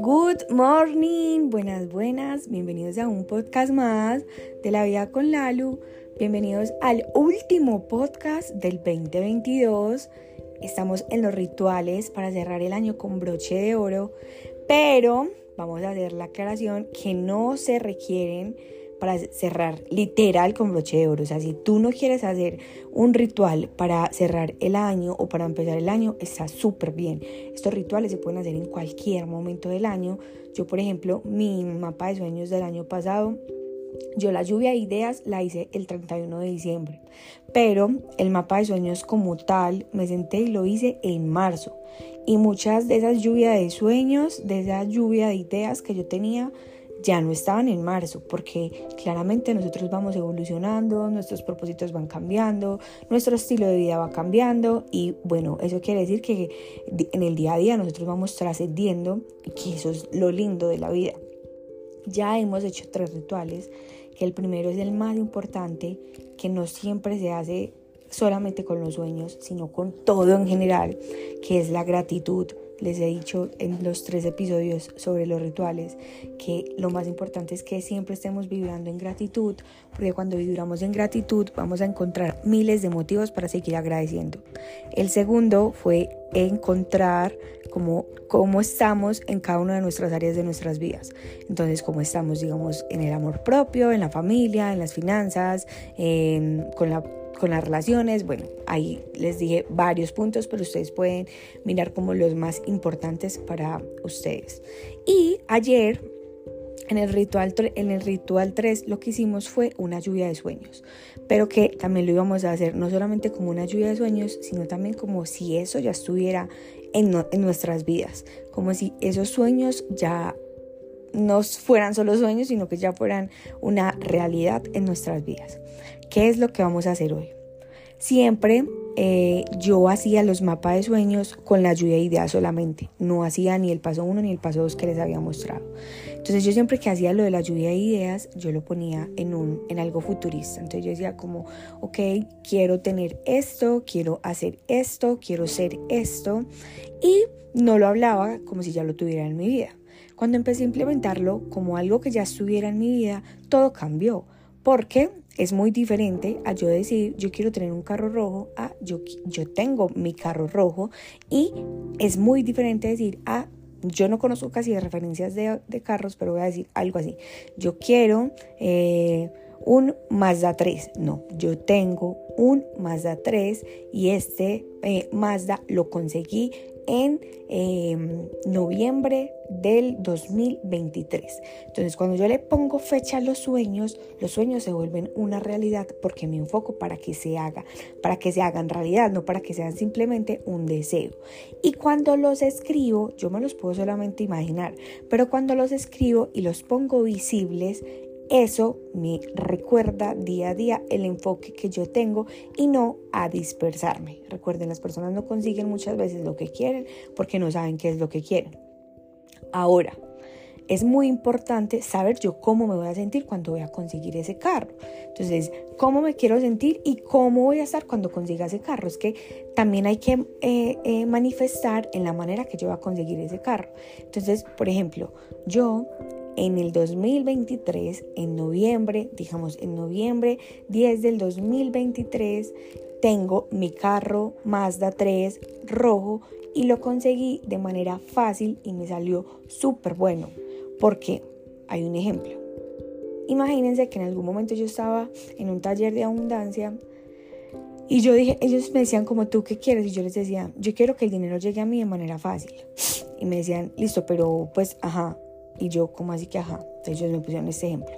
Good morning, buenas, buenas, bienvenidos a un podcast más de la vida con Lalu, bienvenidos al último podcast del 2022. Estamos en los rituales para cerrar el año con broche de oro, pero vamos a hacer la aclaración que no se requieren para cerrar literal con broche de oro. O sea, si tú no quieres hacer un ritual para cerrar el año o para empezar el año, está súper bien. Estos rituales se pueden hacer en cualquier momento del año. Yo, por ejemplo, mi mapa de sueños del año pasado, yo la lluvia de ideas la hice el 31 de diciembre, pero el mapa de sueños como tal me senté y lo hice en marzo. Y muchas de esas lluvias de sueños, de esa lluvia de ideas que yo tenía, ya no estaban en marzo, porque claramente nosotros vamos evolucionando, nuestros propósitos van cambiando, nuestro estilo de vida va cambiando y bueno, eso quiere decir que en el día a día nosotros vamos trascendiendo, que eso es lo lindo de la vida. Ya hemos hecho tres rituales, que el primero es el más importante, que no siempre se hace solamente con los sueños, sino con todo en general, que es la gratitud les he dicho en los tres episodios sobre los rituales que lo más importante es que siempre estemos vibrando en gratitud, porque cuando vibramos en gratitud vamos a encontrar miles de motivos para seguir agradeciendo. El segundo fue encontrar cómo, cómo estamos en cada una de nuestras áreas de nuestras vidas. Entonces, cómo estamos, digamos, en el amor propio, en la familia, en las finanzas, con la con las relaciones. Bueno, ahí les dije varios puntos, pero ustedes pueden mirar como los más importantes para ustedes. Y ayer en el, ritual, en el ritual 3 lo que hicimos fue una lluvia de sueños, pero que también lo íbamos a hacer no solamente como una lluvia de sueños, sino también como si eso ya estuviera en, en nuestras vidas, como si esos sueños ya no fueran solo sueños, sino que ya fueran una realidad en nuestras vidas. ¿Qué es lo que vamos a hacer hoy? Siempre eh, yo hacía los mapas de sueños con la lluvia de ideas solamente. No hacía ni el paso 1 ni el paso 2 que les había mostrado. Entonces yo siempre que hacía lo de la lluvia de ideas, yo lo ponía en, un, en algo futurista. Entonces yo decía como, ok, quiero tener esto, quiero hacer esto, quiero ser esto. Y no lo hablaba como si ya lo tuviera en mi vida. Cuando empecé a implementarlo como algo que ya estuviera en mi vida, todo cambió. Porque es muy diferente a yo decir, yo quiero tener un carro rojo, a yo, yo tengo mi carro rojo. Y es muy diferente decir, ah, yo no conozco casi de referencias de, carros, pero voy a decir algo así. Yo quiero eh, un Mazda 3. No, yo tengo un Mazda 3 y este eh, Mazda lo conseguí en em, noviembre del 2023. Entonces, cuando yo le pongo fecha a los sueños, los sueños se vuelven una realidad porque me enfoco para que se haga, para que se hagan realidad, no para que sean simplemente un deseo. Y cuando los escribo, yo me los puedo solamente imaginar, pero cuando los escribo y los pongo visibles, eso me recuerda día a día el enfoque que yo tengo y no a dispersarme. Recuerden, las personas no consiguen muchas veces lo que quieren porque no saben qué es lo que quieren. Ahora, es muy importante saber yo cómo me voy a sentir cuando voy a conseguir ese carro. Entonces, cómo me quiero sentir y cómo voy a estar cuando consiga ese carro. Es que también hay que eh, eh, manifestar en la manera que yo voy a conseguir ese carro. Entonces, por ejemplo, yo en el 2023, en noviembre, digamos en noviembre 10 del 2023, tengo mi carro Mazda 3 rojo y lo conseguí de manera fácil y me salió súper bueno. porque Hay un ejemplo. Imagínense que en algún momento yo estaba en un taller de abundancia y yo dije, ellos me decían como tú qué quieres y yo les decía, yo quiero que el dinero llegue a mí de manera fácil. Y me decían, listo, pero pues, ajá, y yo, como así que ajá? Entonces ellos me pusieron este ejemplo.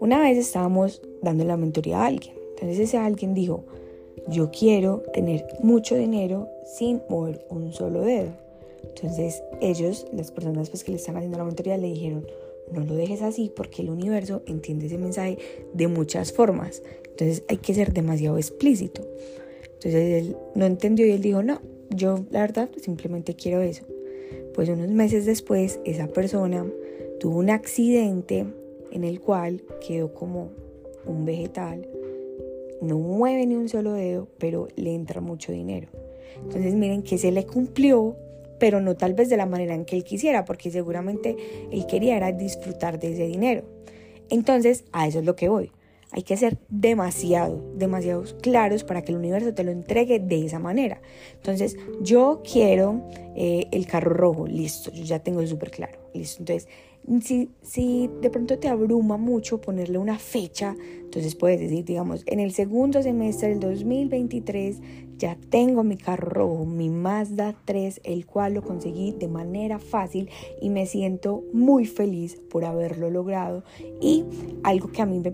Una vez estábamos dando la mentoría a alguien. Entonces ese alguien dijo, yo quiero tener mucho dinero sin mover un solo dedo. Entonces ellos, las personas pues, que le están haciendo la mentoría, le dijeron, no lo dejes así porque el universo entiende ese mensaje de muchas formas. Entonces hay que ser demasiado explícito. Entonces él no entendió y él dijo, no, yo la verdad simplemente quiero eso. Pues unos meses después esa persona tuvo un accidente en el cual quedó como un vegetal, no mueve ni un solo dedo, pero le entra mucho dinero. Entonces miren que se le cumplió, pero no tal vez de la manera en que él quisiera, porque seguramente él quería era disfrutar de ese dinero. Entonces, a eso es lo que voy. Hay que ser demasiado, demasiado claros para que el universo te lo entregue de esa manera. Entonces, yo quiero eh, el carro rojo, listo, yo ya tengo súper claro, listo. Entonces, si, si de pronto te abruma mucho ponerle una fecha, entonces puedes decir, digamos, en el segundo semestre del 2023 ya tengo mi carro rojo, mi Mazda 3, el cual lo conseguí de manera fácil y me siento muy feliz por haberlo logrado. Y algo que a mí me,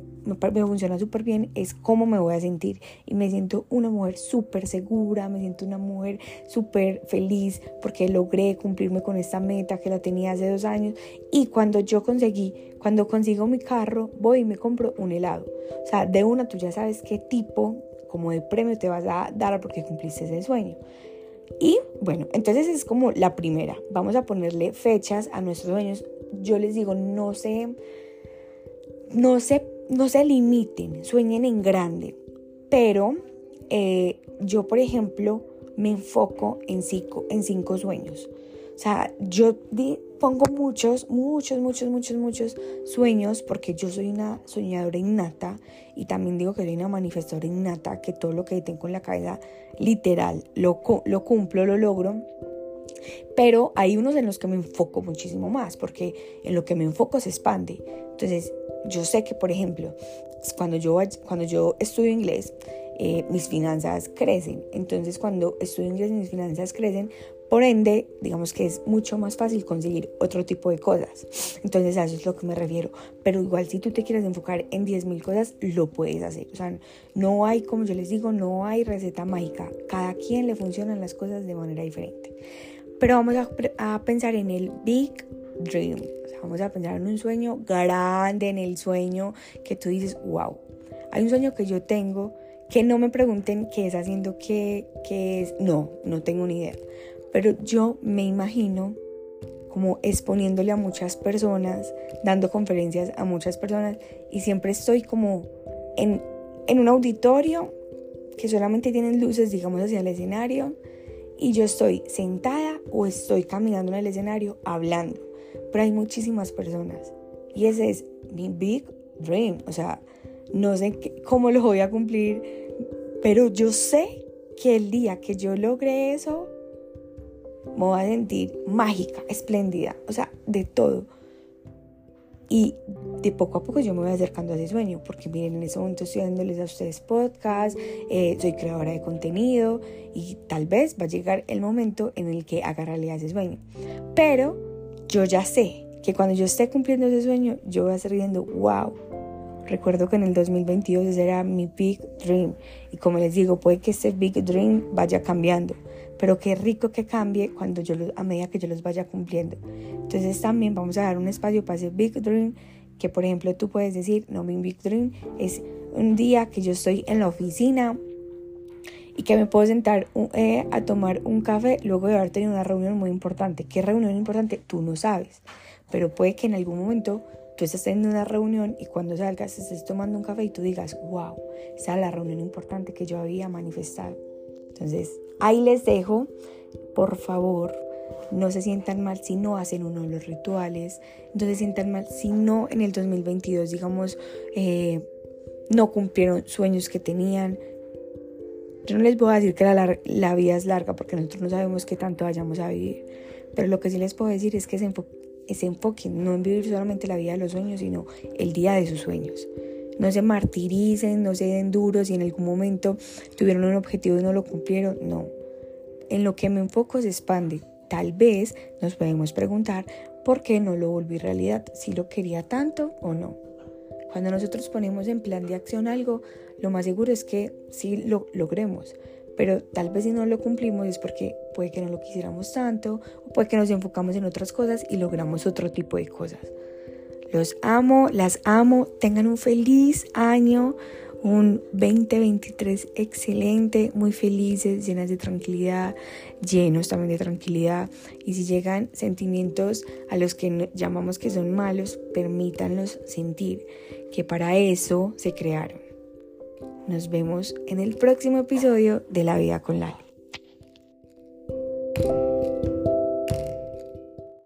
funciona súper bien es cómo me voy a sentir. Y me siento una mujer súper segura, me siento una mujer súper feliz porque logré cumplirme con esta meta que la tenía hace dos años. Y cuando yo conseguí, cuando consigo mi carro, voy y me compro un helado. O sea, de una tú ya sabes qué tipo como de premio te vas a dar porque cumpliste ese sueño. Y bueno, entonces es como la primera. Vamos a ponerle fechas a nuestros sueños. Yo les digo, no se, no se, no se limiten, sueñen en grande. Pero eh, yo, por ejemplo, me enfoco en cinco, en cinco sueños. O sea, yo pongo muchos, muchos, muchos, muchos, muchos sueños porque yo soy una soñadora innata y también digo que soy una manifestadora innata, que todo lo que tengo en la cabeza literal lo, lo cumplo, lo logro. Pero hay unos en los que me enfoco muchísimo más porque en lo que me enfoco se expande. Entonces, yo sé que, por ejemplo, cuando yo, cuando yo estudio inglés, eh, mis finanzas crecen. Entonces, cuando estudio inglés, mis finanzas crecen por ende, digamos que es mucho más fácil conseguir otro tipo de cosas. Entonces a eso es lo que me refiero. Pero igual si tú te quieres enfocar en 10.000 cosas, lo puedes hacer. O sea, no hay, como yo les digo, no hay receta mágica. Cada quien le funcionan las cosas de manera diferente. Pero vamos a, pensar en el Big Dream. O sea, vamos a pensar en un sueño grande, en el sueño que tú dices, wow. Hay un sueño que yo tengo que no me pregunten qué es haciendo, qué, qué es. No, no tengo ni idea pero yo me imagino como exponiéndole a muchas personas, dando conferencias a muchas personas y siempre estoy como en, en un auditorio que solamente tienen luces, digamos, hacia el escenario y yo estoy sentada o estoy caminando en el escenario hablando, pero hay muchísimas personas y ese es mi big dream, o sea, no sé cómo lo voy a cumplir, pero yo sé que el día que yo logre eso, me voy a sentir mágica, espléndida, o sea, de todo. Y de poco a poco yo me voy acercando a ese sueño, porque miren, en ese momento estoy dándoles a ustedes podcast, eh, soy creadora de contenido y tal vez va a llegar el momento en el que agarrarle a ese sueño. Pero yo ya sé que cuando yo esté cumpliendo ese sueño, yo voy a estar viendo, wow. Recuerdo que en el 2022 ese era mi big dream. Y como les digo, puede que este big dream vaya cambiando pero qué rico que cambie cuando yo a medida que yo los vaya cumpliendo. Entonces también vamos a dar un espacio para ese Big Dream, que por ejemplo tú puedes decir, no, mi Big Dream es un día que yo estoy en la oficina y que me puedo sentar eh, a tomar un café luego de haber tenido una reunión muy importante. ¿Qué reunión importante? Tú no sabes, pero puede que en algún momento tú estés teniendo una reunión y cuando salgas estés tomando un café y tú digas, wow, esa es la reunión importante que yo había manifestado. Entonces, ahí les dejo, por favor, no se sientan mal si no hacen uno de los rituales, no se sientan mal si no en el 2022, digamos, eh, no cumplieron sueños que tenían. Yo no les voy a decir que la, la, vida es larga porque nosotros no sabemos qué tanto vayamos a vivir, pero lo que sí les puedo decir es que se, se enfoquen no en vivir solamente la vida de los sueños, sino el día de sus sueños no se martiricen, no se den duros y en algún momento tuvieron un objetivo y no lo cumplieron. No. En lo que me enfoco se expande. Tal vez nos podemos preguntar por qué no lo volví realidad, si lo quería tanto o no. Cuando nosotros ponemos en plan de acción algo, lo más seguro es que sí lo logremos, pero tal vez si no lo cumplimos es porque puede que no lo quisiéramos tanto o puede que nos enfocamos en otras cosas y logramos otro tipo de cosas. Los amo, las amo. Tengan un feliz año, un 2023 excelente, muy felices, llenas de tranquilidad, llenos también de tranquilidad. Y si llegan sentimientos a los que llamamos que son malos, permítanlos sentir, que para eso se crearon. Nos vemos en el próximo episodio de La Vida con Lali.